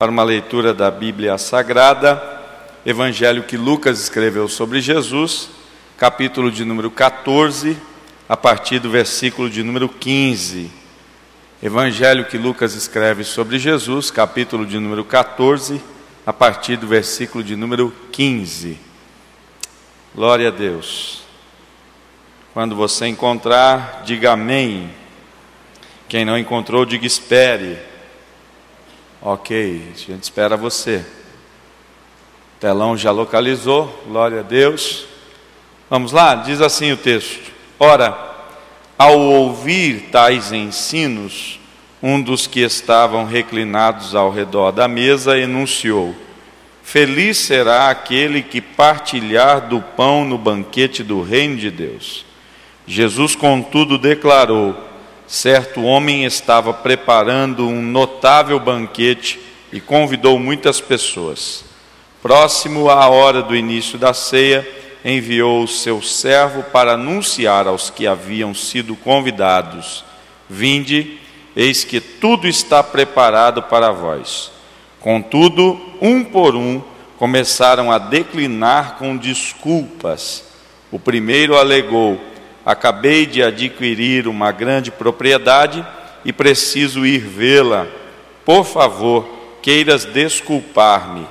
para uma leitura da Bíblia Sagrada, Evangelho que Lucas escreveu sobre Jesus, capítulo de número 14, a partir do versículo de número 15. Evangelho que Lucas escreve sobre Jesus, capítulo de número 14, a partir do versículo de número 15. Glória a Deus. Quando você encontrar, diga amém. Quem não encontrou, diga espere. Ok, a gente espera você. O telão já localizou, glória a Deus. Vamos lá, diz assim o texto: Ora, ao ouvir tais ensinos, um dos que estavam reclinados ao redor da mesa enunciou: Feliz será aquele que partilhar do pão no banquete do reino de Deus. Jesus, contudo, declarou: certo homem estava preparando um notável banquete e convidou muitas pessoas. Próximo à hora do início da ceia, enviou o seu servo para anunciar aos que haviam sido convidados: Vinde, eis que tudo está preparado para vós. Contudo, um por um, começaram a declinar com desculpas. O primeiro alegou: Acabei de adquirir uma grande propriedade e preciso ir vê-la. Por favor, queiras desculpar-me.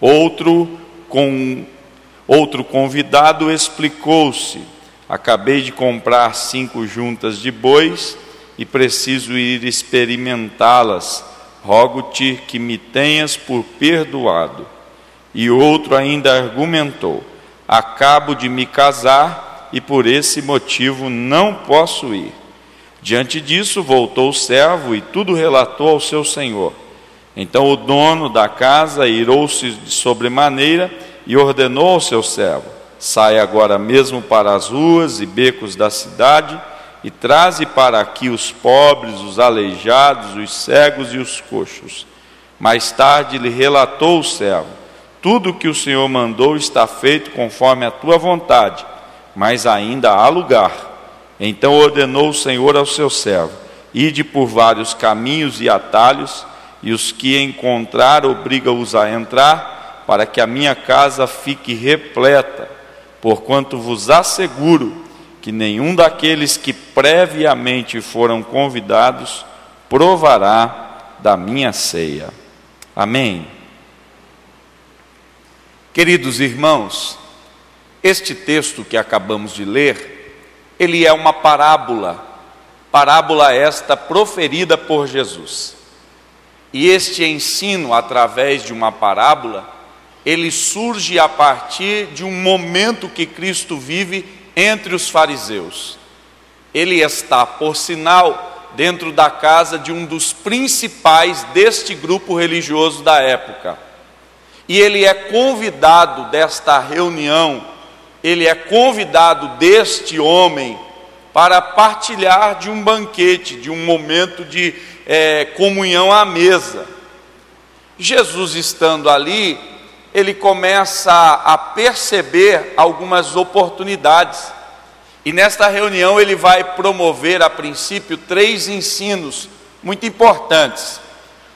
Outro com outro convidado explicou-se: Acabei de comprar cinco juntas de bois e preciso ir experimentá-las. Rogo-te que me tenhas por perdoado. E outro ainda argumentou: Acabo de me casar e por esse motivo não posso ir. Diante disso, voltou o servo e tudo relatou ao seu senhor. Então o dono da casa irou-se de sobremaneira e ordenou ao seu servo: Sai agora mesmo para as ruas e becos da cidade e traze para aqui os pobres, os aleijados, os cegos e os coxos. Mais tarde lhe relatou o servo: Tudo o que o Senhor mandou está feito conforme a tua vontade mas ainda há lugar. Então ordenou o Senhor ao seu servo: Ide por vários caminhos e atalhos, e os que encontrar, obriga-os a entrar, para que a minha casa fique repleta. Porquanto vos asseguro que nenhum daqueles que previamente foram convidados provará da minha ceia. Amém. Queridos irmãos, este texto que acabamos de ler, ele é uma parábola, parábola esta proferida por Jesus. E este ensino através de uma parábola, ele surge a partir de um momento que Cristo vive entre os fariseus. Ele está, por sinal, dentro da casa de um dos principais deste grupo religioso da época. E ele é convidado desta reunião ele é convidado deste homem para partilhar de um banquete, de um momento de é, comunhão à mesa. Jesus estando ali, ele começa a perceber algumas oportunidades. E nesta reunião ele vai promover, a princípio, três ensinos muito importantes.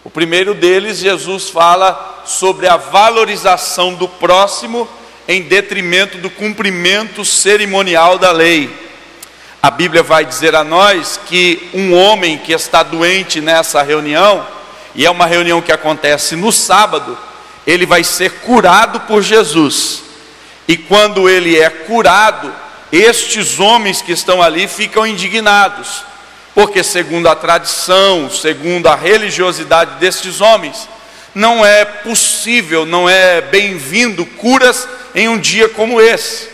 O primeiro deles, Jesus fala sobre a valorização do próximo em detrimento do cumprimento cerimonial da lei. A Bíblia vai dizer a nós que um homem que está doente nessa reunião, e é uma reunião que acontece no sábado, ele vai ser curado por Jesus. E quando ele é curado, estes homens que estão ali ficam indignados, porque, segundo a tradição, segundo a religiosidade destes homens, não é possível, não é bem-vindo curas em um dia como esse.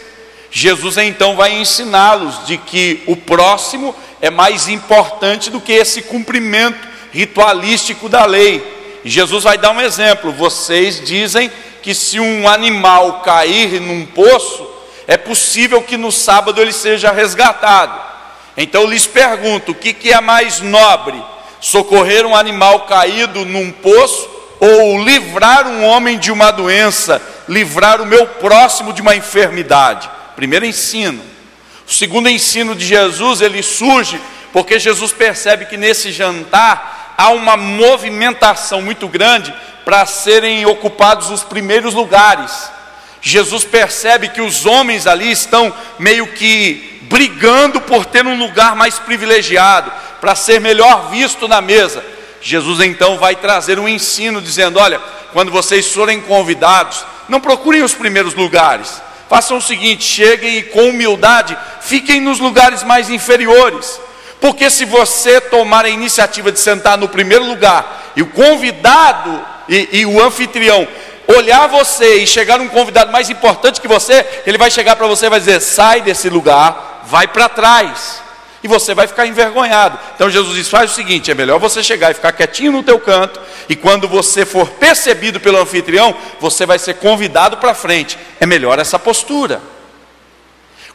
Jesus então vai ensiná-los de que o próximo é mais importante do que esse cumprimento ritualístico da lei. Jesus vai dar um exemplo: vocês dizem que se um animal cair num poço, é possível que no sábado ele seja resgatado. Então lhes pergunto: o que, que é mais nobre? Socorrer um animal caído num poço ou livrar um homem de uma doença, livrar o meu próximo de uma enfermidade. Primeiro ensino. O segundo ensino de Jesus, ele surge porque Jesus percebe que nesse jantar há uma movimentação muito grande para serem ocupados os primeiros lugares. Jesus percebe que os homens ali estão meio que brigando por ter um lugar mais privilegiado, para ser melhor visto na mesa. Jesus então vai trazer um ensino dizendo: olha, quando vocês forem convidados, não procurem os primeiros lugares. Façam o seguinte: cheguem e com humildade fiquem nos lugares mais inferiores. Porque se você tomar a iniciativa de sentar no primeiro lugar e o convidado e, e o anfitrião olhar você e chegar um convidado mais importante que você, ele vai chegar para você e vai dizer: sai desse lugar, vai para trás. E você vai ficar envergonhado. Então Jesus diz: faz o seguinte: é melhor você chegar e ficar quietinho no teu canto, e quando você for percebido pelo anfitrião, você vai ser convidado para frente. É melhor essa postura.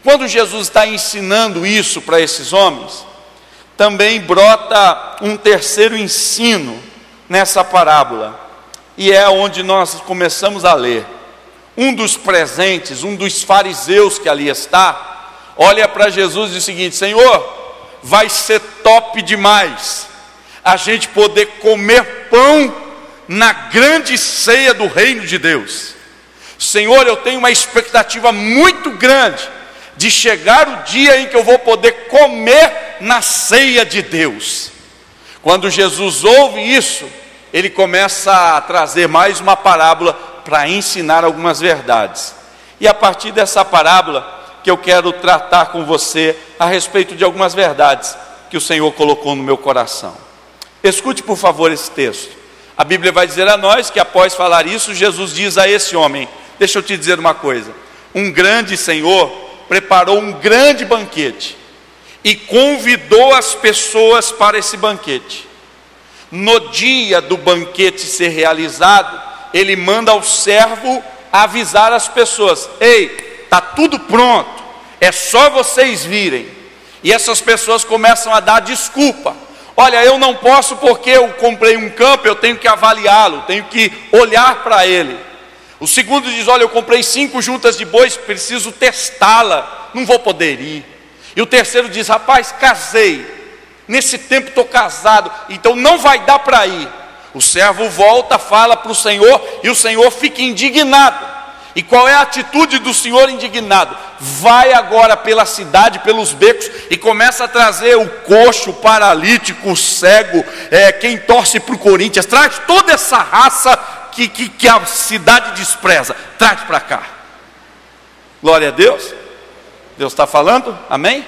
Quando Jesus está ensinando isso para esses homens, também brota um terceiro ensino nessa parábola e é onde nós começamos a ler. Um dos presentes, um dos fariseus que ali está, olha para Jesus e diz o seguinte: Senhor, vai ser top demais a gente poder comer pão na grande ceia do reino de Deus. Senhor, eu tenho uma expectativa muito grande de chegar o dia em que eu vou poder comer na ceia de Deus. Quando Jesus ouve isso, ele começa a trazer mais uma parábola para ensinar algumas verdades. E a partir dessa parábola que eu quero tratar com você a respeito de algumas verdades que o Senhor colocou no meu coração. Escute, por favor, esse texto. A Bíblia vai dizer a nós que após falar isso, Jesus diz a esse homem: Deixa eu te dizer uma coisa. Um grande Senhor preparou um grande banquete e convidou as pessoas para esse banquete no dia do banquete ser realizado, ele manda ao servo avisar as pessoas: ei, está tudo pronto, é só vocês virem. E essas pessoas começam a dar desculpa. Olha, eu não posso porque eu comprei um campo, eu tenho que avaliá-lo, tenho que olhar para ele. O segundo diz: Olha, eu comprei cinco juntas de bois, preciso testá-la, não vou poder ir. E o terceiro diz: Rapaz, casei, Nesse tempo estou casado, então não vai dar para ir. O servo volta, fala para o Senhor e o Senhor fica indignado. E qual é a atitude do Senhor indignado? Vai agora pela cidade, pelos becos e começa a trazer o coxo, o paralítico, o cego, é, quem torce para o Corinthians, traz toda essa raça que, que, que a cidade despreza, traz para cá. Glória a Deus. Deus está falando? Amém?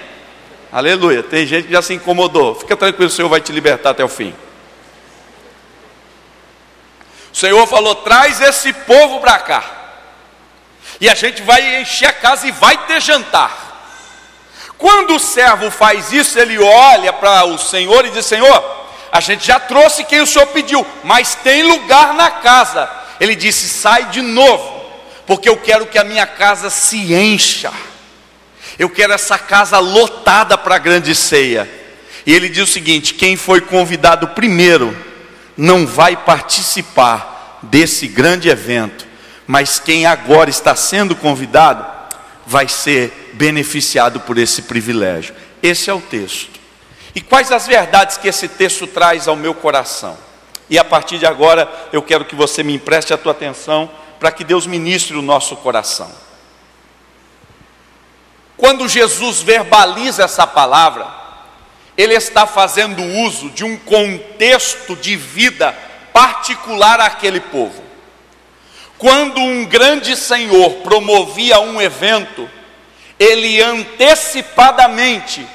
Aleluia. Tem gente que já se incomodou. Fica tranquilo, o Senhor vai te libertar até o fim. O Senhor falou: traz esse povo para cá. E a gente vai encher a casa e vai ter jantar. Quando o servo faz isso, ele olha para o Senhor e diz: Senhor, a gente já trouxe quem o Senhor pediu, mas tem lugar na casa. Ele disse: sai de novo, porque eu quero que a minha casa se encha. Eu quero essa casa lotada para a grande ceia. E ele diz o seguinte: quem foi convidado primeiro não vai participar desse grande evento, mas quem agora está sendo convidado vai ser beneficiado por esse privilégio. Esse é o texto. E quais as verdades que esse texto traz ao meu coração? E a partir de agora eu quero que você me empreste a tua atenção para que Deus ministre o nosso coração. Quando Jesus verbaliza essa palavra, ele está fazendo uso de um contexto de vida particular àquele povo. Quando um grande senhor promovia um evento, ele antecipadamente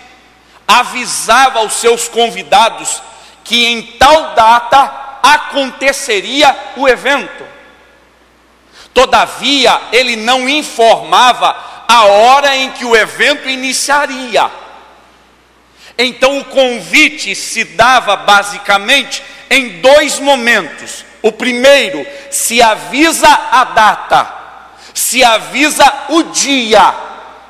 avisava aos seus convidados que em tal data aconteceria o evento. Todavia, ele não informava a hora em que o evento iniciaria. Então o convite se dava basicamente em dois momentos. O primeiro, se avisa a data, se avisa o dia.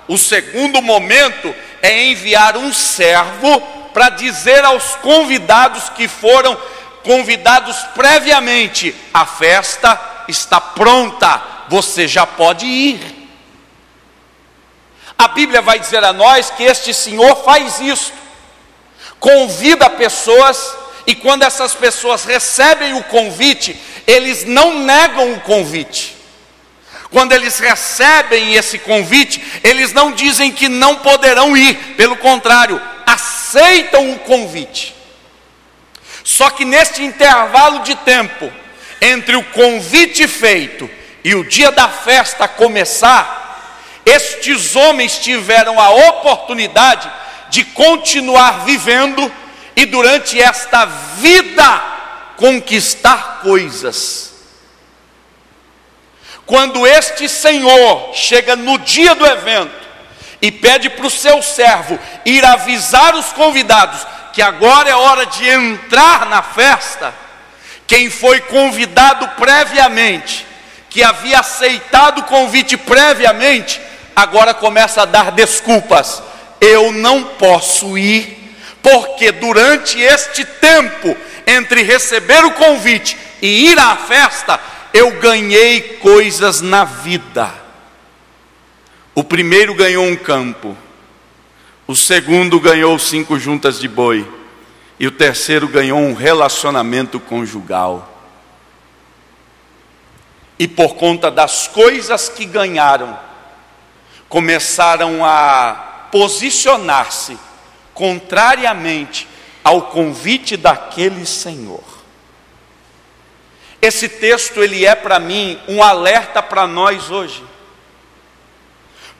O segundo momento é enviar um servo para dizer aos convidados que foram convidados previamente: a festa está pronta, você já pode ir. A Bíblia vai dizer a nós que este Senhor faz isso, convida pessoas e quando essas pessoas recebem o convite, eles não negam o convite. Quando eles recebem esse convite, eles não dizem que não poderão ir, pelo contrário, aceitam o convite. Só que neste intervalo de tempo, entre o convite feito e o dia da festa começar, estes homens tiveram a oportunidade de continuar vivendo e durante esta vida conquistar coisas. Quando este Senhor chega no dia do evento e pede para o seu servo ir avisar os convidados que agora é hora de entrar na festa, quem foi convidado previamente, que havia aceitado o convite previamente, agora começa a dar desculpas. Eu não posso ir, porque durante este tempo entre receber o convite e ir à festa, eu ganhei coisas na vida. O primeiro ganhou um campo, o segundo ganhou cinco juntas de boi, e o terceiro ganhou um relacionamento conjugal. E por conta das coisas que ganharam, começaram a posicionar-se contrariamente ao convite daquele Senhor. Esse texto ele é para mim um alerta para nós hoje.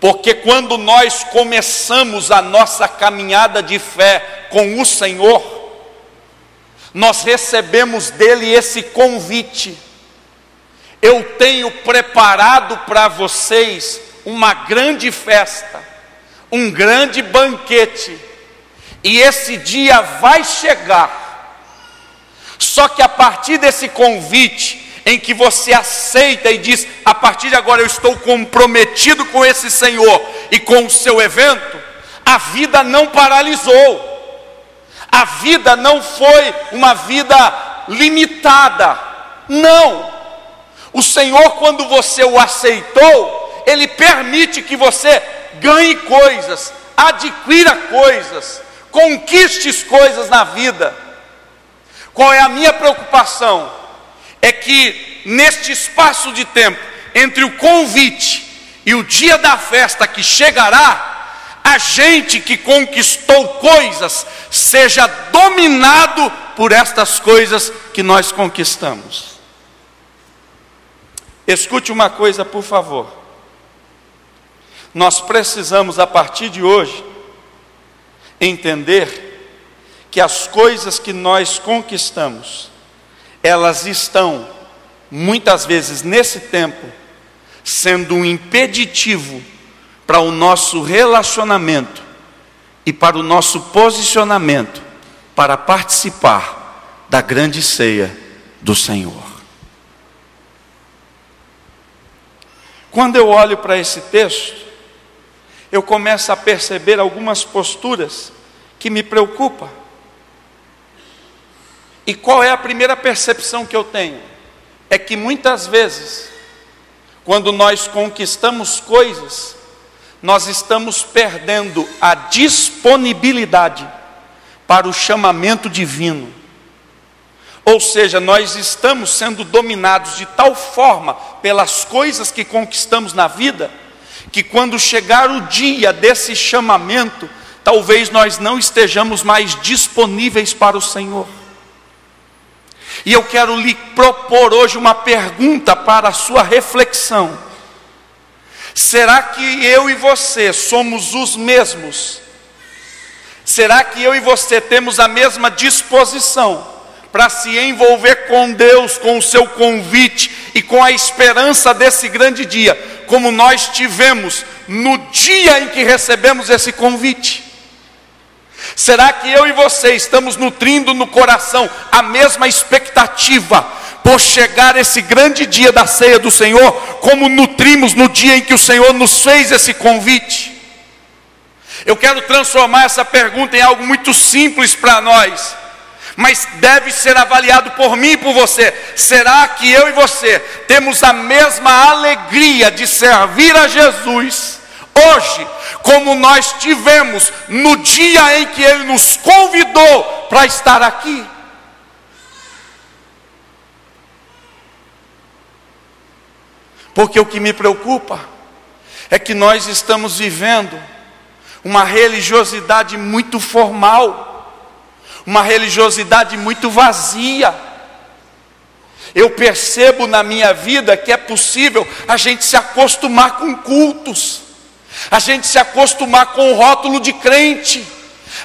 Porque quando nós começamos a nossa caminhada de fé com o Senhor, nós recebemos dele esse convite. Eu tenho preparado para vocês uma grande festa, um grande banquete e esse dia vai chegar. Só que a partir desse convite, em que você aceita e diz: a partir de agora eu estou comprometido com esse Senhor e com o seu evento, a vida não paralisou, a vida não foi uma vida limitada, não. O Senhor, quando você o aceitou, Ele permite que você ganhe coisas, adquira coisas, conquistes coisas na vida. Qual é a minha preocupação? É que neste espaço de tempo, entre o convite e o dia da festa que chegará, a gente que conquistou coisas seja dominado por estas coisas que nós conquistamos. Escute uma coisa, por favor. Nós precisamos, a partir de hoje, entender que as coisas que nós conquistamos, elas estão, muitas vezes nesse tempo, sendo um impeditivo para o nosso relacionamento e para o nosso posicionamento para participar da grande ceia do Senhor. Quando eu olho para esse texto, eu começo a perceber algumas posturas que me preocupam. E qual é a primeira percepção que eu tenho? É que muitas vezes, quando nós conquistamos coisas, nós estamos perdendo a disponibilidade para o chamamento divino. Ou seja, nós estamos sendo dominados de tal forma pelas coisas que conquistamos na vida, que quando chegar o dia desse chamamento, talvez nós não estejamos mais disponíveis para o Senhor. E eu quero lhe propor hoje uma pergunta para a sua reflexão. Será que eu e você somos os mesmos? Será que eu e você temos a mesma disposição para se envolver com Deus, com o seu convite e com a esperança desse grande dia, como nós tivemos no dia em que recebemos esse convite? Será que eu e você estamos nutrindo no coração a mesma expectativa por chegar esse grande dia da ceia do Senhor, como nutrimos no dia em que o Senhor nos fez esse convite? Eu quero transformar essa pergunta em algo muito simples para nós mas deve ser avaliado por mim e por você. Será que eu e você temos a mesma alegria de servir a Jesus hoje, como nós tivemos no dia em que Ele nos convidou para estar aqui? Porque o que me preocupa é que nós estamos vivendo uma religiosidade muito formal uma religiosidade muito vazia. Eu percebo na minha vida que é possível a gente se acostumar com cultos, a gente se acostumar com o rótulo de crente,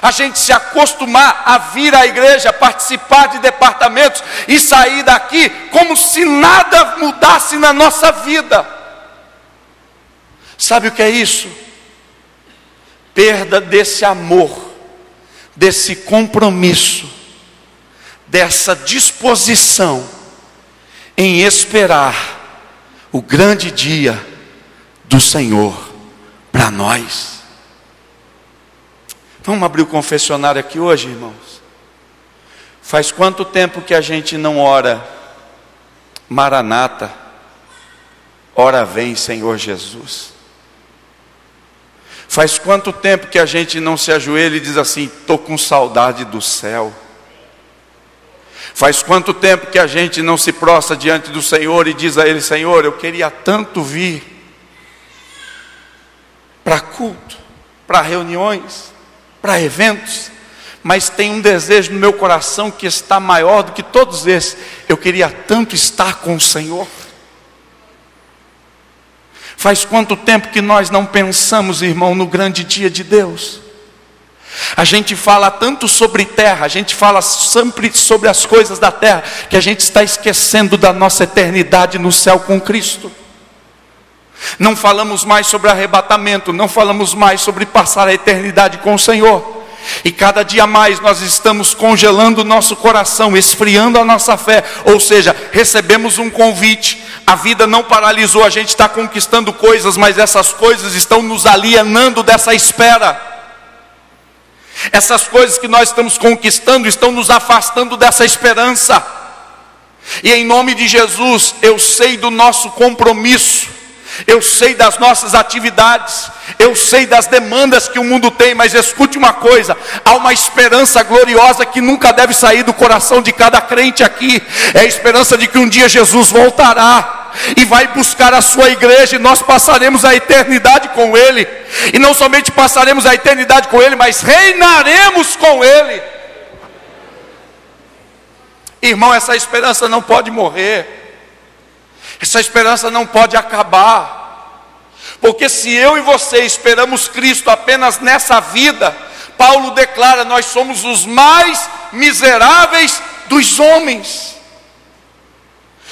a gente se acostumar a vir à igreja, participar de departamentos e sair daqui como se nada mudasse na nossa vida. Sabe o que é isso? Perda desse amor, desse compromisso, dessa disposição em esperar o grande dia do Senhor para nós. Vamos abrir o confessionário aqui hoje, irmãos? Faz quanto tempo que a gente não ora, Maranata, ora vem, Senhor Jesus. Faz quanto tempo que a gente não se ajoelha e diz assim: estou com saudade do céu. Faz quanto tempo que a gente não se prostra diante do Senhor e diz a Ele: Senhor, eu queria tanto vir para culto, para reuniões, para eventos, mas tem um desejo no meu coração que está maior do que todos esses. Eu queria tanto estar com o Senhor. Faz quanto tempo que nós não pensamos, irmão, no grande dia de Deus? A gente fala tanto sobre terra, a gente fala sempre sobre as coisas da terra, que a gente está esquecendo da nossa eternidade no céu com Cristo. Não falamos mais sobre arrebatamento, não falamos mais sobre passar a eternidade com o Senhor. E cada dia mais nós estamos congelando o nosso coração, esfriando a nossa fé, ou seja, recebemos um convite, a vida não paralisou, a gente está conquistando coisas, mas essas coisas estão nos alienando dessa espera. Essas coisas que nós estamos conquistando estão nos afastando dessa esperança. E em nome de Jesus, eu sei do nosso compromisso eu sei das nossas atividades, eu sei das demandas que o mundo tem, mas escute uma coisa: há uma esperança gloriosa que nunca deve sair do coração de cada crente aqui, é a esperança de que um dia Jesus voltará. E vai buscar a sua igreja, e nós passaremos a eternidade com Ele, e não somente passaremos a eternidade com Ele, mas reinaremos com Ele. Irmão, essa esperança não pode morrer. Essa esperança não pode acabar. Porque se eu e você esperamos Cristo apenas nessa vida, Paulo declara: nós somos os mais miseráveis dos homens.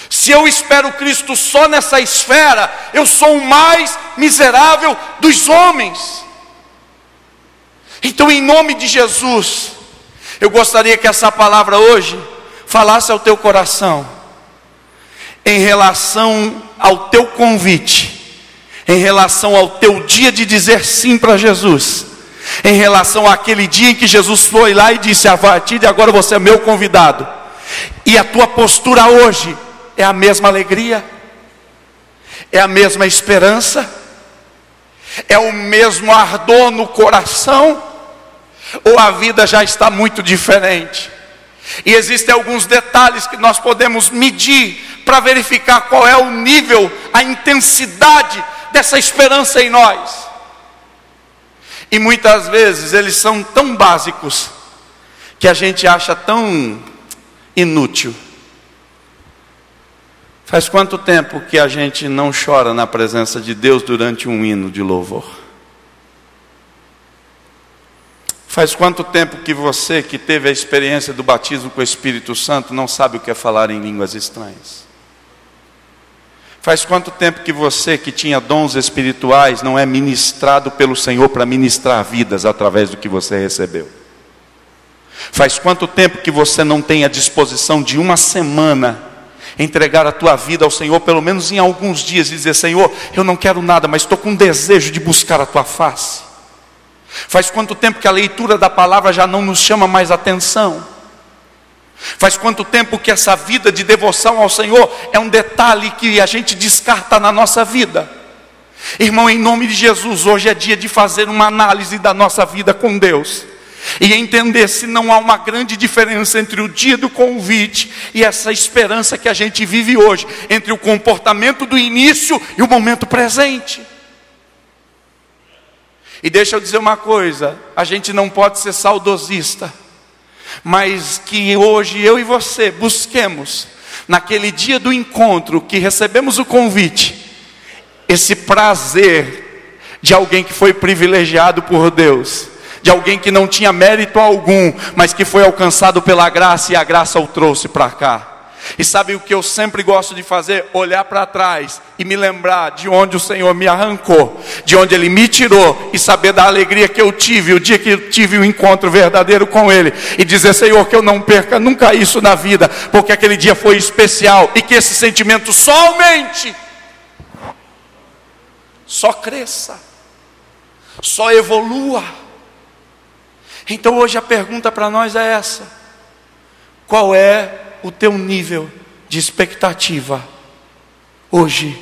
Se eu espero Cristo só nessa esfera, eu sou o mais miserável dos homens. Então, em nome de Jesus, eu gostaria que essa palavra hoje falasse ao teu coração em relação ao teu convite, em relação ao teu dia de dizer sim para Jesus, em relação àquele dia em que Jesus foi lá e disse: A partir de agora você é meu convidado, e a tua postura hoje é a mesma alegria, é a mesma esperança, é o mesmo ardor no coração, ou a vida já está muito diferente? E existem alguns detalhes que nós podemos medir para verificar qual é o nível, a intensidade dessa esperança em nós. E muitas vezes eles são tão básicos que a gente acha tão inútil. Faz quanto tempo que a gente não chora na presença de Deus durante um hino de louvor? Faz quanto tempo que você, que teve a experiência do batismo com o Espírito Santo, não sabe o que é falar em línguas estranhas? Faz quanto tempo que você, que tinha dons espirituais, não é ministrado pelo Senhor para ministrar vidas através do que você recebeu? Faz quanto tempo que você não tem a disposição de uma semana entregar a tua vida ao Senhor, pelo menos em alguns dias, e dizer: Senhor, eu não quero nada, mas estou com desejo de buscar a tua face? Faz quanto tempo que a leitura da palavra já não nos chama mais atenção? Faz quanto tempo que essa vida de devoção ao Senhor é um detalhe que a gente descarta na nossa vida? Irmão, em nome de Jesus, hoje é dia de fazer uma análise da nossa vida com Deus. e entender se não há uma grande diferença entre o dia do convite e essa esperança que a gente vive hoje, entre o comportamento do início e o momento presente. E deixa eu dizer uma coisa: a gente não pode ser saudosista, mas que hoje eu e você busquemos, naquele dia do encontro que recebemos o convite, esse prazer de alguém que foi privilegiado por Deus de alguém que não tinha mérito algum, mas que foi alcançado pela graça e a graça o trouxe para cá. E sabe o que eu sempre gosto de fazer? Olhar para trás e me lembrar de onde o Senhor me arrancou, de onde Ele me tirou, e saber da alegria que eu tive o dia que eu tive o um encontro verdadeiro com Ele, e dizer, Senhor, que eu não perca nunca isso na vida, porque aquele dia foi especial, e que esse sentimento só aumente, só cresça, só evolua. Então hoje a pergunta para nós é essa: qual é o teu nível de expectativa hoje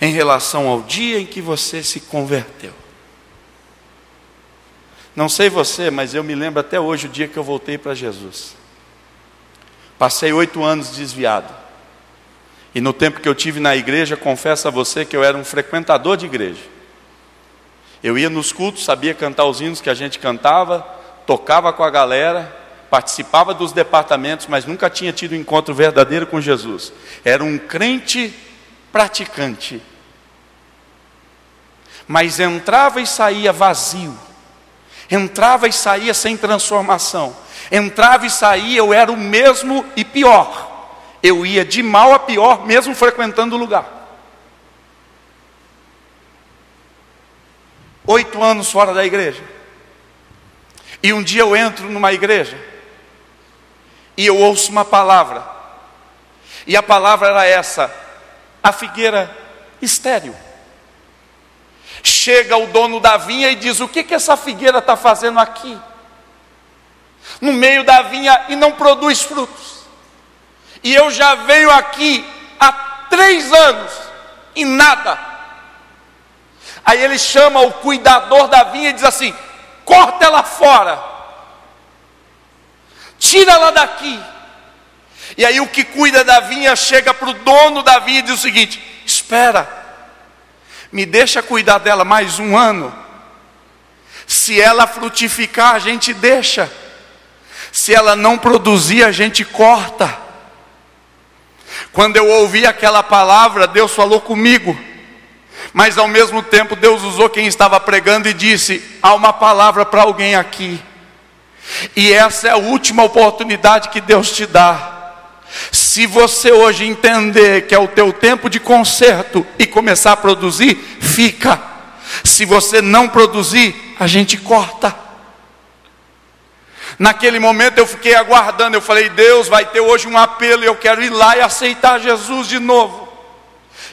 em relação ao dia em que você se converteu? Não sei você, mas eu me lembro até hoje o dia que eu voltei para Jesus. Passei oito anos desviado. E no tempo que eu tive na igreja, confesso a você que eu era um frequentador de igreja. Eu ia nos cultos, sabia cantar os hinos que a gente cantava, tocava com a galera, participava dos departamentos, mas nunca tinha tido um encontro verdadeiro com Jesus. Era um crente praticante. Mas entrava e saía vazio. Entrava e saía sem transformação. Entrava e saía, eu era o mesmo e pior. Eu ia de mal a pior, mesmo frequentando o lugar. Oito anos fora da igreja. E um dia eu entro numa igreja e eu ouço uma palavra. E a palavra era essa: a figueira estéril. Chega o dono da vinha e diz: O que, que essa figueira está fazendo aqui? No meio da vinha e não produz frutos. E eu já venho aqui há três anos e nada. Aí ele chama o cuidador da vinha e diz assim: corta ela fora, tira ela daqui. E aí o que cuida da vinha chega para o dono da vinha e diz o seguinte: espera, me deixa cuidar dela mais um ano. Se ela frutificar, a gente deixa. Se ela não produzir, a gente corta. Quando eu ouvi aquela palavra, Deus falou comigo. Mas ao mesmo tempo, Deus usou quem estava pregando e disse: há uma palavra para alguém aqui. E essa é a última oportunidade que Deus te dá. Se você hoje entender que é o teu tempo de conserto e começar a produzir, fica. Se você não produzir, a gente corta. Naquele momento eu fiquei aguardando, eu falei: Deus vai ter hoje um apelo eu quero ir lá e aceitar Jesus de novo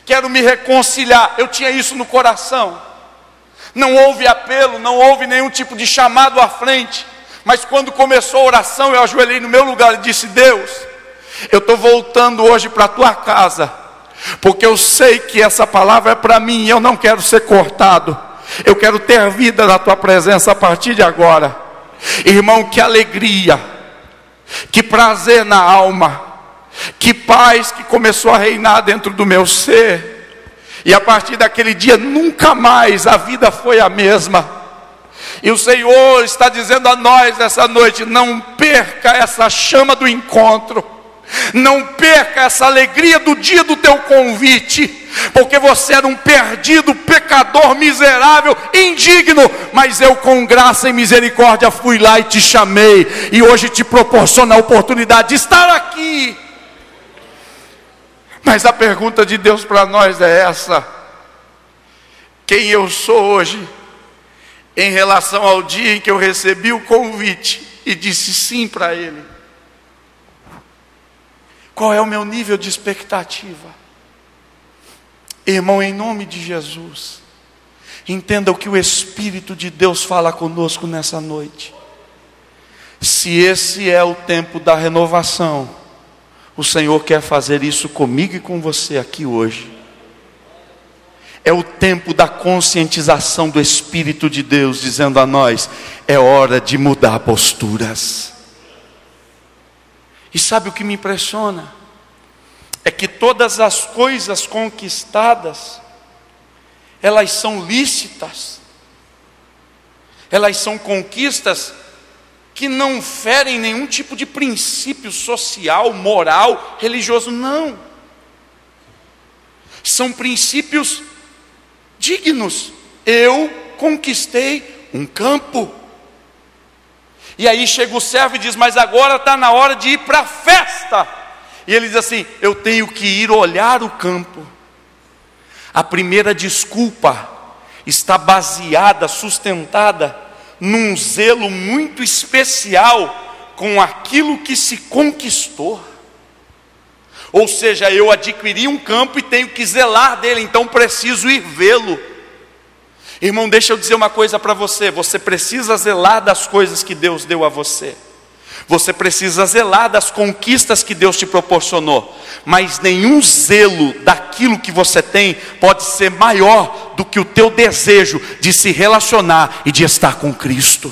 quero me reconciliar. Eu tinha isso no coração. Não houve apelo, não houve nenhum tipo de chamado à frente. Mas quando começou a oração, eu ajoelhei no meu lugar e disse: Deus, eu estou voltando hoje para a tua casa, porque eu sei que essa palavra é para mim e eu não quero ser cortado. Eu quero ter vida na tua presença a partir de agora. Irmão, que alegria, que prazer na alma que paz que começou a reinar dentro do meu ser. E a partir daquele dia nunca mais a vida foi a mesma. E o Senhor está dizendo a nós nessa noite: não perca essa chama do encontro. Não perca essa alegria do dia do teu convite, porque você era um perdido, pecador, miserável, indigno, mas eu, com graça e misericórdia, fui lá e te chamei, e hoje te proporciona a oportunidade de estar aqui. Mas a pergunta de Deus para nós é essa: quem eu sou hoje em relação ao dia em que eu recebi o convite e disse sim para Ele? Qual é o meu nível de expectativa? Irmão, em nome de Jesus, entenda o que o Espírito de Deus fala conosco nessa noite. Se esse é o tempo da renovação, o Senhor quer fazer isso comigo e com você aqui hoje. É o tempo da conscientização do Espírito de Deus, dizendo a nós: é hora de mudar posturas. E sabe o que me impressiona? É que todas as coisas conquistadas, elas são lícitas, elas são conquistas que não ferem nenhum tipo de princípio social, moral, religioso, não. São princípios dignos. Eu conquistei um campo. E aí chega o servo e diz: Mas agora está na hora de ir para a festa. E ele diz assim: Eu tenho que ir olhar o campo. A primeira desculpa está baseada, sustentada num zelo muito especial com aquilo que se conquistou. Ou seja, eu adquiri um campo e tenho que zelar dele, então preciso ir vê-lo. Irmão, deixa eu dizer uma coisa para você: você precisa zelar das coisas que Deus deu a você. Você precisa zelar das conquistas que Deus te proporcionou, mas nenhum zelo daquilo que você tem pode ser maior do que o teu desejo de se relacionar e de estar com Cristo.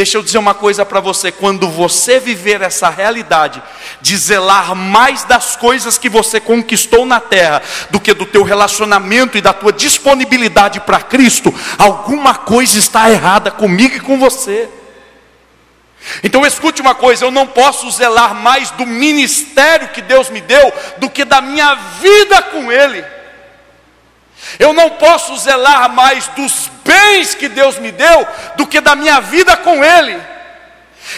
Deixa eu dizer uma coisa para você: quando você viver essa realidade de zelar mais das coisas que você conquistou na terra do que do teu relacionamento e da tua disponibilidade para Cristo, alguma coisa está errada comigo e com você. Então escute uma coisa: eu não posso zelar mais do ministério que Deus me deu do que da minha vida com Ele. Eu não posso zelar mais dos bens que Deus me deu do que da minha vida com Ele.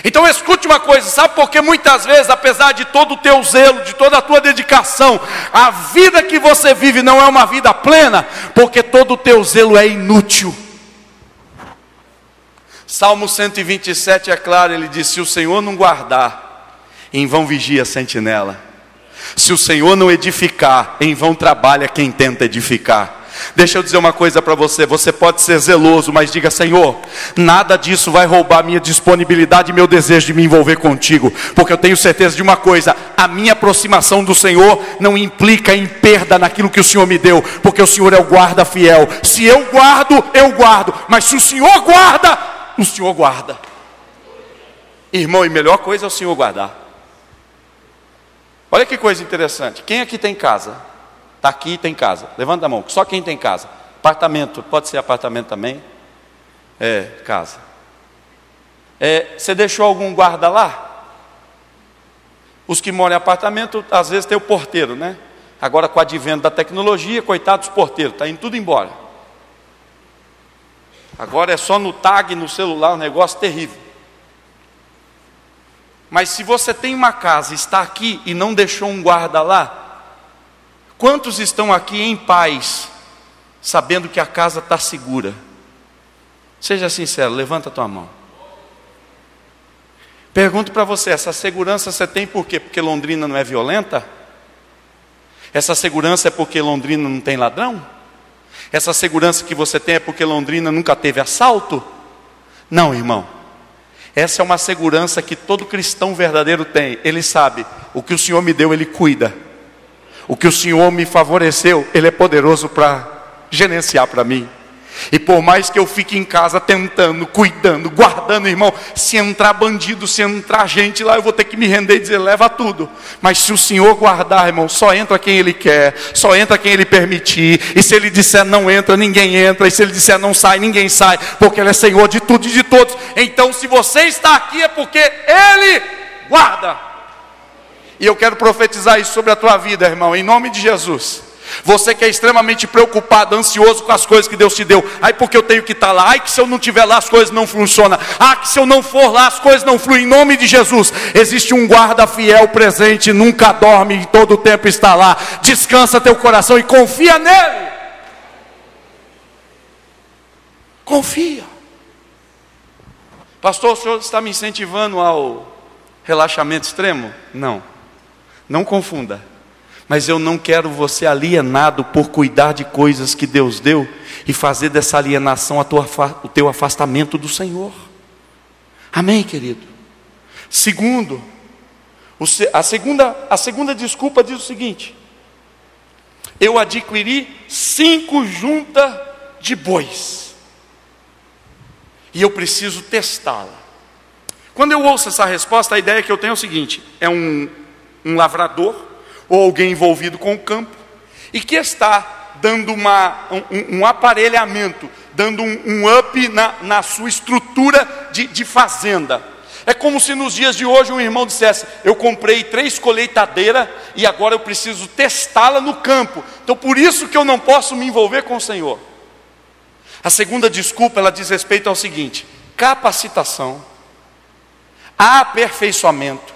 Então escute uma coisa, sabe por que muitas vezes, apesar de todo o teu zelo, de toda a tua dedicação, a vida que você vive não é uma vida plena, porque todo o teu zelo é inútil. Salmo 127 é claro, ele diz: Se o Senhor não guardar, em vão vigia a sentinela. Se o Senhor não edificar, em vão trabalha quem tenta edificar. Deixa eu dizer uma coisa para você: você pode ser zeloso, mas diga, Senhor, nada disso vai roubar minha disponibilidade e meu desejo de me envolver contigo, porque eu tenho certeza de uma coisa: a minha aproximação do Senhor não implica em perda naquilo que o Senhor me deu, porque o Senhor é o guarda fiel. Se eu guardo, eu guardo, mas se o Senhor guarda, o Senhor guarda. Irmão, e melhor coisa é o Senhor guardar. Olha que coisa interessante. Quem aqui tem casa? Está aqui e tem casa. Levanta a mão. Só quem tem casa. Apartamento, pode ser apartamento também? É, casa. É, você deixou algum guarda lá? Os que moram em apartamento, às vezes tem o porteiro, né? Agora com o advento da tecnologia, coitados dos porteiros, está indo tudo embora. Agora é só no tag, no celular, um negócio terrível. Mas se você tem uma casa, está aqui e não deixou um guarda lá, Quantos estão aqui em paz, sabendo que a casa está segura? Seja sincero, levanta a tua mão. Pergunto para você: essa segurança você tem por quê? Porque Londrina não é violenta? Essa segurança é porque Londrina não tem ladrão? Essa segurança que você tem é porque Londrina nunca teve assalto? Não, irmão. Essa é uma segurança que todo cristão verdadeiro tem. Ele sabe, o que o Senhor me deu, ele cuida. O que o Senhor me favoreceu, Ele é poderoso para gerenciar para mim. E por mais que eu fique em casa tentando, cuidando, guardando, irmão, se entrar bandido, se entrar gente lá, eu vou ter que me render e dizer: leva tudo. Mas se o Senhor guardar, irmão, só entra quem Ele quer, só entra quem Ele permitir. E se Ele disser não entra, ninguém entra. E se Ele disser não sai, ninguém sai, porque Ele é Senhor de tudo e de todos. Então, se você está aqui, é porque Ele guarda. E eu quero profetizar isso sobre a tua vida, irmão, em nome de Jesus. Você que é extremamente preocupado, ansioso com as coisas que Deus te deu. Ai, porque eu tenho que estar lá. Ai, que se eu não estiver lá as coisas não funcionam. Ah, que se eu não for lá as coisas não fluem. Em nome de Jesus, existe um guarda fiel presente, nunca dorme, em todo o tempo está lá. Descansa teu coração e confia nele. Confia. Pastor, o senhor está me incentivando ao relaxamento extremo? Não. Não confunda. Mas eu não quero você alienado por cuidar de coisas que Deus deu e fazer dessa alienação a tua, o teu afastamento do Senhor. Amém, querido? Segundo, a segunda, a segunda desculpa diz o seguinte: eu adquiri cinco juntas de bois. E eu preciso testá-la. Quando eu ouço essa resposta, a ideia que eu tenho é o seguinte: é um, um lavrador ou alguém envolvido com o campo e que está dando uma, um, um aparelhamento, dando um, um up na, na, sua estrutura de, de fazenda. É como se nos dias de hoje um irmão dissesse: Eu comprei três colheitadeiras e agora eu preciso testá-la no campo. Então por isso que eu não posso me envolver com o Senhor. A segunda desculpa ela diz respeito ao seguinte: capacitação, aperfeiçoamento,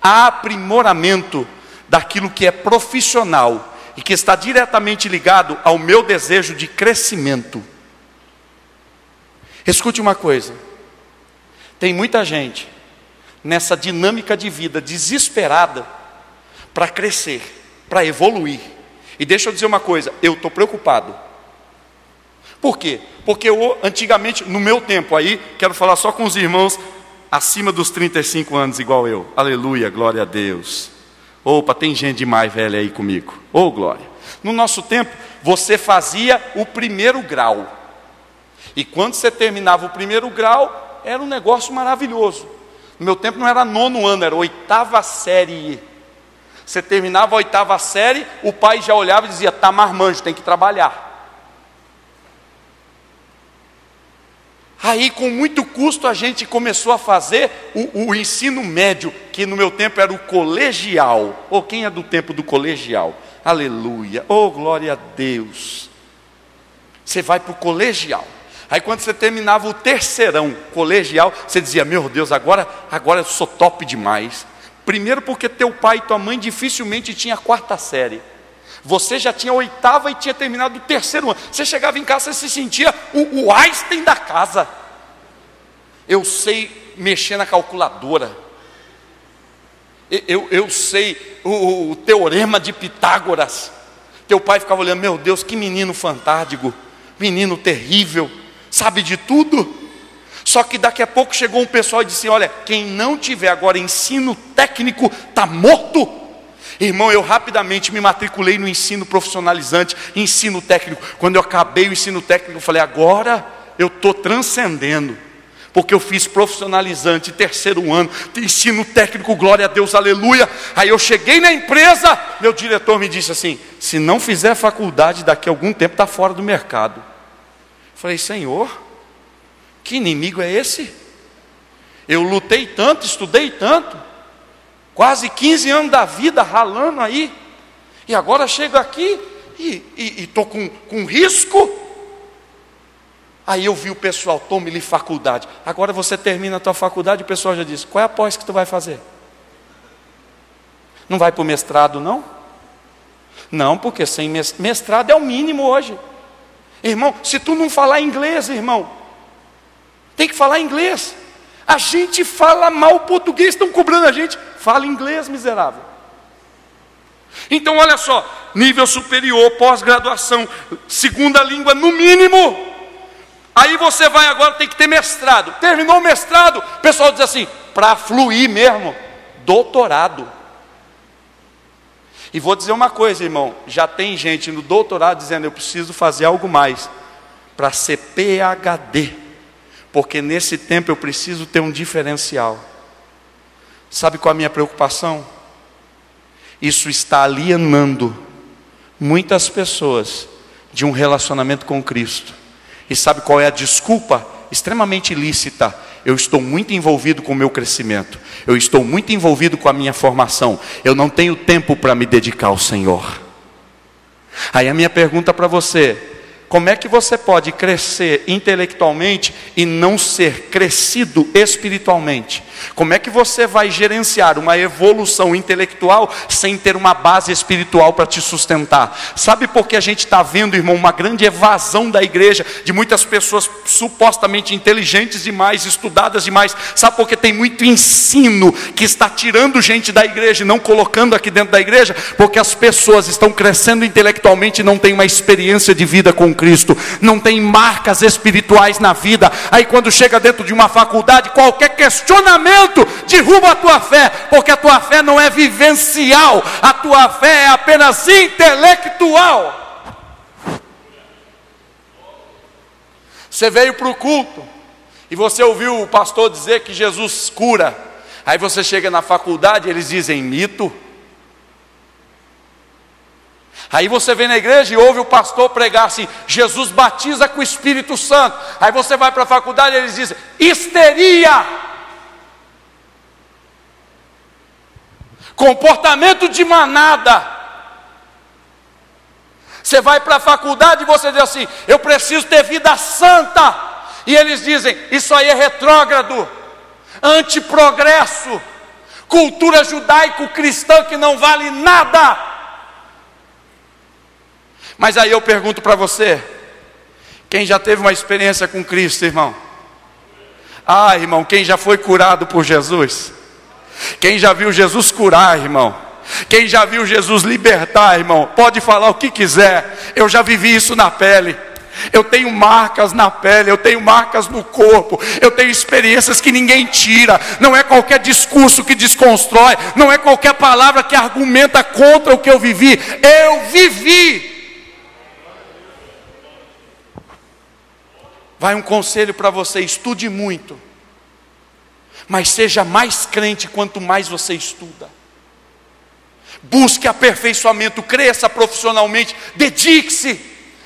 aprimoramento daquilo que é profissional e que está diretamente ligado ao meu desejo de crescimento. Escute uma coisa: tem muita gente nessa dinâmica de vida desesperada para crescer, para evoluir. E deixa eu dizer uma coisa, eu estou preocupado. Por quê? Porque eu, antigamente, no meu tempo aí, quero falar só com os irmãos acima dos 35 anos, igual eu. Aleluia, glória a Deus. Opa, tem gente demais velha aí comigo. Ô oh, glória. No nosso tempo, você fazia o primeiro grau. E quando você terminava o primeiro grau, era um negócio maravilhoso. No meu tempo não era nono ano, era oitava série. Você terminava a oitava série, o pai já olhava e dizia: tá marmanjo, tem que trabalhar. Aí, com muito custo, a gente começou a fazer o, o, ensino médio, que no meu tempo era o colegial. Ou oh, quem é do tempo do colegial? Aleluia. Oh, glória a Deus. Você vai para o colegial. Aí quando você terminava o terceirão colegial, você dizia: "Meu Deus, agora, agora eu sou top demais". Primeiro porque teu pai e tua mãe dificilmente tinha quarta série. Você já tinha oitava e tinha terminado o terceiro ano. Você chegava em casa e se sentia o, o Einstein da casa. Eu sei mexer na calculadora. Eu, eu, sei o, o teorema de Pitágoras. Teu pai ficava olhando, meu Deus, que menino fantástico, menino terrível sabe de tudo. Só que daqui a pouco chegou um pessoal e disse: Olha, quem não tiver agora ensino técnico está morto. Irmão, eu rapidamente me matriculei no ensino profissionalizante, ensino técnico. Quando eu acabei o ensino técnico, eu falei: Agora eu estou transcendendo porque eu fiz profissionalizante, terceiro ano, ensino técnico, glória a Deus, aleluia. Aí eu cheguei na empresa, meu diretor me disse assim: se não fizer faculdade, daqui a algum tempo está fora do mercado. Falei, Senhor, que inimigo é esse? Eu lutei tanto, estudei tanto, quase 15 anos da vida ralando aí, e agora chego aqui e estou com, com risco. Aí eu vi o pessoal, tome-lhe faculdade. Agora você termina a tua faculdade, o pessoal já diz: qual é a pós que tu vai fazer? Não vai para o mestrado, não? Não, porque sem mestrado é o mínimo hoje. Irmão, se tu não falar inglês, irmão, tem que falar inglês. A gente fala mal português, estão cobrando a gente. Fala inglês, miserável. Então, olha só: nível superior, pós-graduação, segunda língua no mínimo. Aí você vai agora, tem que ter mestrado. Terminou o mestrado, o pessoal diz assim: para fluir mesmo, doutorado. E vou dizer uma coisa, irmão: já tem gente no doutorado dizendo, eu preciso fazer algo mais para ser PHD, porque nesse tempo eu preciso ter um diferencial. Sabe qual é a minha preocupação? Isso está alienando muitas pessoas de um relacionamento com Cristo. E sabe qual é a desculpa extremamente ilícita? eu estou muito envolvido com o meu crescimento, eu estou muito envolvido com a minha formação, eu não tenho tempo para me dedicar ao Senhor. Aí a minha pergunta para você: como é que você pode crescer intelectualmente e não ser crescido espiritualmente? Como é que você vai gerenciar uma evolução intelectual sem ter uma base espiritual para te sustentar? Sabe por que a gente está vendo, irmão, uma grande evasão da igreja, de muitas pessoas supostamente inteligentes demais, estudadas demais? Sabe por que tem muito ensino que está tirando gente da igreja e não colocando aqui dentro da igreja? Porque as pessoas estão crescendo intelectualmente e não têm uma experiência de vida com Cristo, não tem marcas espirituais na vida. Aí quando chega dentro de uma faculdade, qualquer questionamento derruba a tua fé, porque a tua fé não é vivencial, a tua fé é apenas intelectual. Você veio para o culto e você ouviu o pastor dizer que Jesus cura. Aí você chega na faculdade eles dizem mito. Aí você vem na igreja e ouve o pastor pregar assim: Jesus batiza com o Espírito Santo. Aí você vai para a faculdade e eles dizem: histeria. Comportamento de manada. Você vai para a faculdade e você diz assim: eu preciso ter vida santa. E eles dizem: isso aí é retrógrado, antiprogresso, cultura judaico-cristã que não vale nada. Mas aí eu pergunto para você: quem já teve uma experiência com Cristo, irmão? Ah, irmão, quem já foi curado por Jesus? Quem já viu Jesus curar, irmão? Quem já viu Jesus libertar, irmão? Pode falar o que quiser, eu já vivi isso na pele. Eu tenho marcas na pele, eu tenho marcas no corpo, eu tenho experiências que ninguém tira. Não é qualquer discurso que desconstrói, não é qualquer palavra que argumenta contra o que eu vivi. Eu vivi. Vai um conselho para você: estude muito, mas seja mais crente quanto mais você estuda. Busque aperfeiçoamento, cresça profissionalmente, dedique-se.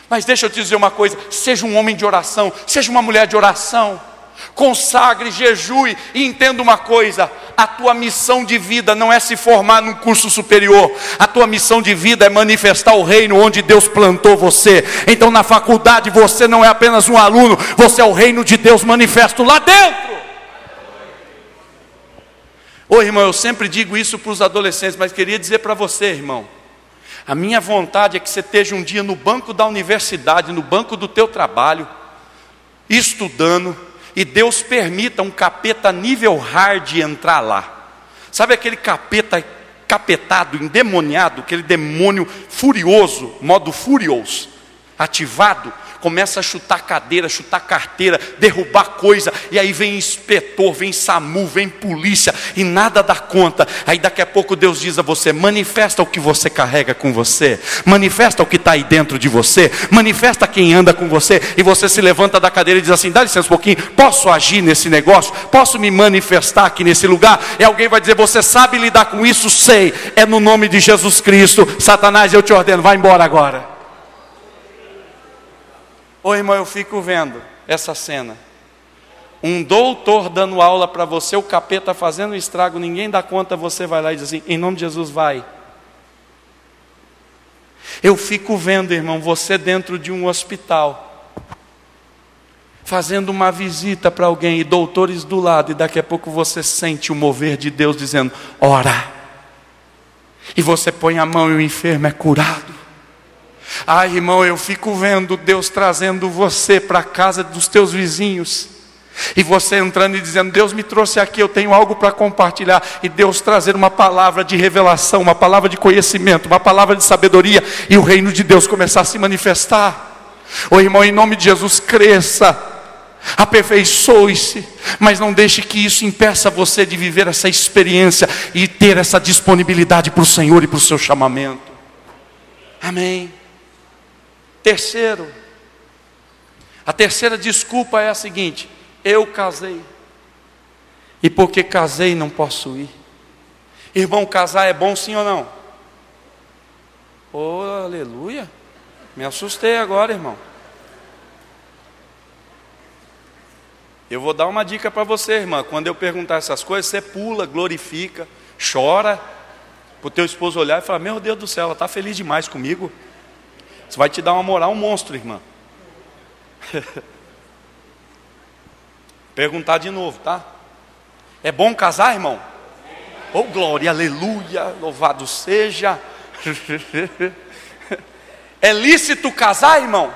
Mas deixa eu te dizer uma coisa: seja um homem de oração, seja uma mulher de oração consagre, jejue e entenda uma coisa: a tua missão de vida não é se formar num curso superior, a tua missão de vida é manifestar o reino onde Deus plantou você. Então, na faculdade, você não é apenas um aluno, você é o reino de Deus manifesto lá dentro. Ô irmão, eu sempre digo isso para os adolescentes, mas queria dizer para você, irmão. A minha vontade é que você esteja um dia no banco da universidade, no banco do teu trabalho, estudando, e Deus permita um capeta nível hard entrar lá. Sabe aquele capeta capetado, endemoniado, aquele demônio furioso, modo furioso, ativado, começa a chutar cadeira, chutar carteira, derrubar coisa, e aí vem inspetor, vem SAMU, vem polícia, e nada dá conta. Aí daqui a pouco Deus diz a você: manifesta o que você carrega com você, manifesta o que está aí dentro de você, manifesta quem anda com você, e você se levanta da cadeira e diz assim: dá licença um pouquinho, posso agir nesse negócio? Posso me manifestar aqui nesse lugar? E alguém vai dizer: você sabe lidar com isso? Sei, é no nome de Jesus Cristo, Satanás, eu te ordeno, vai embora agora. Ô irmão, eu fico vendo essa cena. Um doutor dando aula para você, o capeta fazendo estrago, ninguém dá conta, você vai lá e diz assim: em nome de Jesus, vai. Eu fico vendo, irmão, você dentro de um hospital, fazendo uma visita para alguém e doutores do lado, e daqui a pouco você sente o mover de Deus dizendo: ora. E você põe a mão e o enfermo é curado. Ai, irmão, eu fico vendo Deus trazendo você para a casa dos teus vizinhos. E você entrando e dizendo: Deus me trouxe aqui, eu tenho algo para compartilhar. E Deus trazer uma palavra de revelação, uma palavra de conhecimento, uma palavra de sabedoria. E o reino de Deus começar a se manifestar. Ô irmão, em nome de Jesus, cresça, aperfeiçoe-se, mas não deixe que isso impeça você de viver essa experiência e ter essa disponibilidade para o Senhor e para o seu chamamento. Amém. Terceiro, a terceira desculpa é a seguinte: eu casei, e porque casei não posso ir. Irmão, casar é bom sim ou não? Oh, aleluia! Me assustei agora, irmão. Eu vou dar uma dica para você, irmã. Quando eu perguntar essas coisas, você pula, glorifica, chora, para o teu esposo olhar e falar: Meu Deus do céu, ela está feliz demais comigo. Isso vai te dar uma moral um monstro, irmã. Perguntar de novo, tá? É bom casar, irmão? Oh, glória, aleluia, louvado seja. É lícito casar, irmão?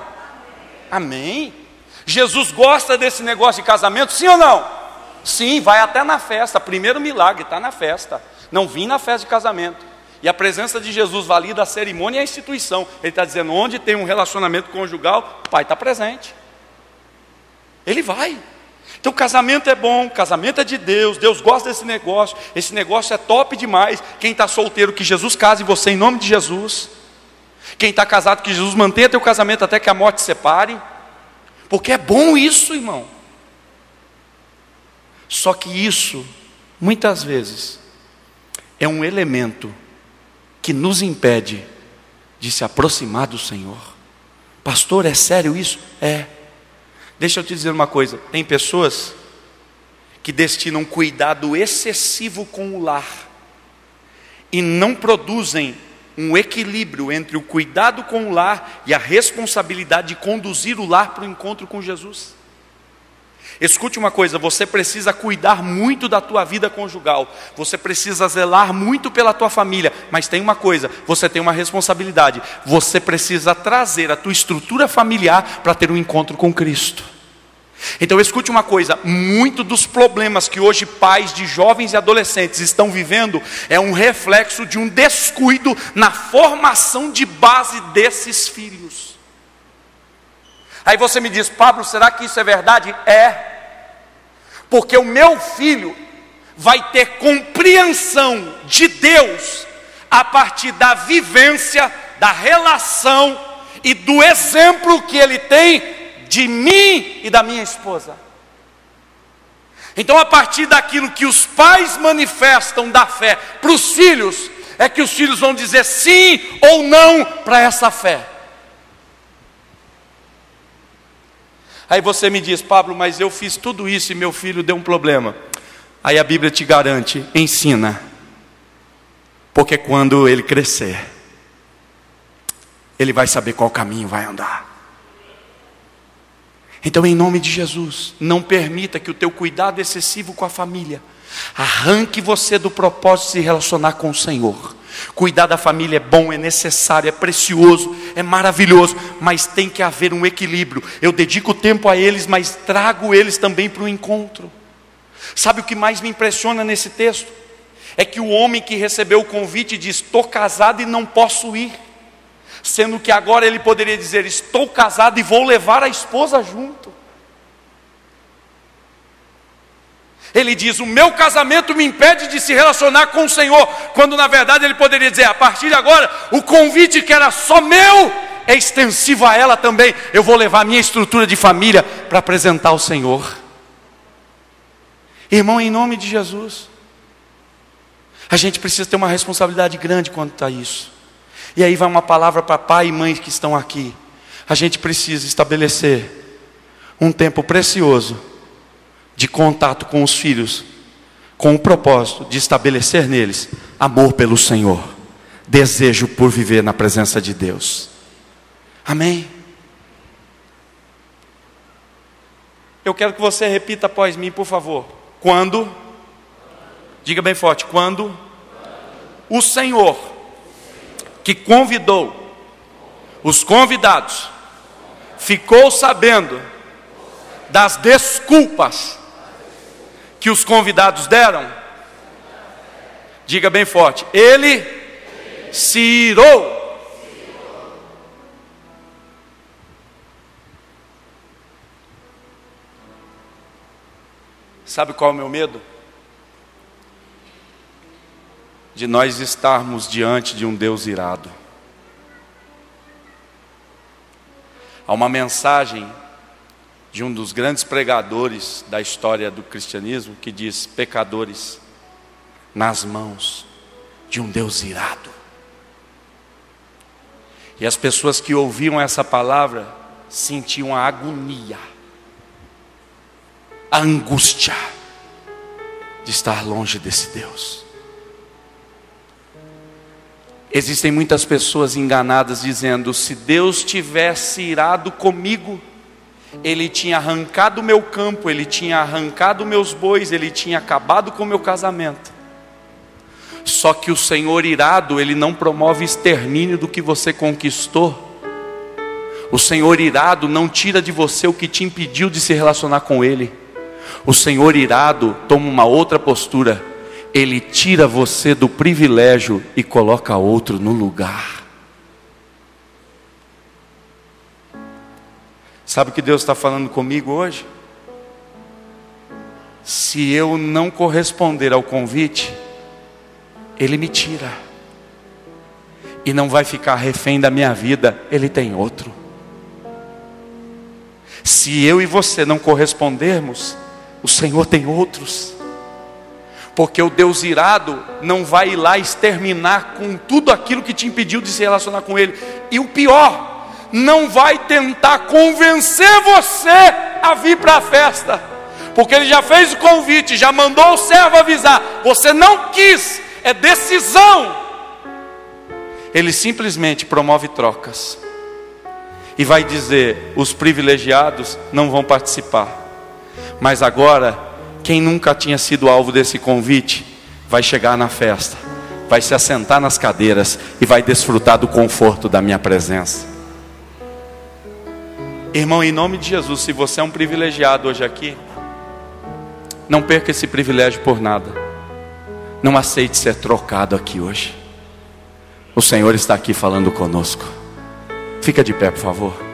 Amém. Jesus gosta desse negócio de casamento, sim ou não? Sim, vai até na festa. Primeiro milagre, está na festa. Não vim na festa de casamento. E a presença de Jesus valida a cerimônia e a instituição. Ele está dizendo: onde tem um relacionamento conjugal, o pai está presente. Ele vai. Então, casamento é bom, casamento é de Deus, Deus gosta desse negócio, esse negócio é top demais. Quem está solteiro, que Jesus case você em nome de Jesus. Quem está casado, que Jesus mantenha teu casamento até que a morte separe. Porque é bom isso, irmão. Só que isso, muitas vezes, é um elemento que nos impede de se aproximar do Senhor. Pastor, é sério isso? É. Deixa eu te dizer uma coisa: tem pessoas que destinam cuidado excessivo com o lar e não produzem um equilíbrio entre o cuidado com o lar e a responsabilidade de conduzir o lar para o encontro com Jesus. Escute uma coisa, você precisa cuidar muito da tua vida conjugal, você precisa zelar muito pela tua família, mas tem uma coisa, você tem uma responsabilidade, você precisa trazer a tua estrutura familiar para ter um encontro com Cristo. Então escute uma coisa, muito dos problemas que hoje pais de jovens e adolescentes estão vivendo é um reflexo de um descuido na formação de base desses filhos. Aí você me diz, Pablo, será que isso é verdade? É. Porque o meu filho vai ter compreensão de Deus a partir da vivência, da relação e do exemplo que ele tem de mim e da minha esposa. Então, a partir daquilo que os pais manifestam da fé para os filhos, é que os filhos vão dizer sim ou não para essa fé. Aí você me diz, Pablo, mas eu fiz tudo isso e meu filho deu um problema. Aí a Bíblia te garante, ensina. Porque quando ele crescer, ele vai saber qual caminho vai andar. Então, em nome de Jesus, não permita que o teu cuidado excessivo com a família arranque você do propósito de se relacionar com o Senhor. Cuidar da família é bom, é necessário, é precioso, é maravilhoso, mas tem que haver um equilíbrio. Eu dedico tempo a eles, mas trago eles também para o encontro. Sabe o que mais me impressiona nesse texto? É que o homem que recebeu o convite diz: Estou casado e não posso ir. Sendo que agora ele poderia dizer: Estou casado e vou levar a esposa junto. Ele diz: O meu casamento me impede de se relacionar com o Senhor. Quando na verdade ele poderia dizer: A partir de agora, o convite que era só meu é extensivo a ela também. Eu vou levar a minha estrutura de família para apresentar ao Senhor. Irmão, em nome de Jesus, a gente precisa ter uma responsabilidade grande quanto a isso. E aí vai uma palavra para pai e mãe que estão aqui. A gente precisa estabelecer um tempo precioso de contato com os filhos, com o propósito de estabelecer neles amor pelo Senhor, desejo por viver na presença de Deus. Amém? Eu quero que você repita após mim, por favor. Quando, diga bem forte, quando o Senhor que convidou os convidados ficou sabendo das desculpas que os convidados deram? Diga bem forte: Ele se irou. Sabe qual é o meu medo? De nós estarmos diante de um Deus irado. Há uma mensagem de um dos grandes pregadores da história do cristianismo que diz: pecadores nas mãos de um Deus irado. E as pessoas que ouviam essa palavra sentiam a agonia, a angústia de estar longe desse Deus. Existem muitas pessoas enganadas dizendo: se Deus tivesse irado comigo, ele tinha arrancado o meu campo, ele tinha arrancado meus bois, ele tinha acabado com o meu casamento. Só que o Senhor irado, ele não promove extermínio do que você conquistou. O Senhor irado não tira de você o que te impediu de se relacionar com Ele. O Senhor irado toma uma outra postura. ele tira você do privilégio e coloca outro no lugar. Sabe o que Deus está falando comigo hoje? Se eu não corresponder ao convite, Ele me tira, e não vai ficar refém da minha vida, Ele tem outro. Se eu e você não correspondermos, o Senhor tem outros. Porque o Deus irado não vai ir lá exterminar com tudo aquilo que te impediu de se relacionar com Ele. E o pior, não vai tentar convencer você a vir para a festa. Porque Ele já fez o convite, já mandou o servo avisar. Você não quis, é decisão. Ele simplesmente promove trocas e vai dizer: os privilegiados não vão participar. Mas agora, quem nunca tinha sido alvo desse convite, vai chegar na festa, vai se assentar nas cadeiras e vai desfrutar do conforto da minha presença. Irmão, em nome de Jesus, se você é um privilegiado hoje aqui, não perca esse privilégio por nada. Não aceite ser trocado aqui hoje. O Senhor está aqui falando conosco. Fica de pé, por favor.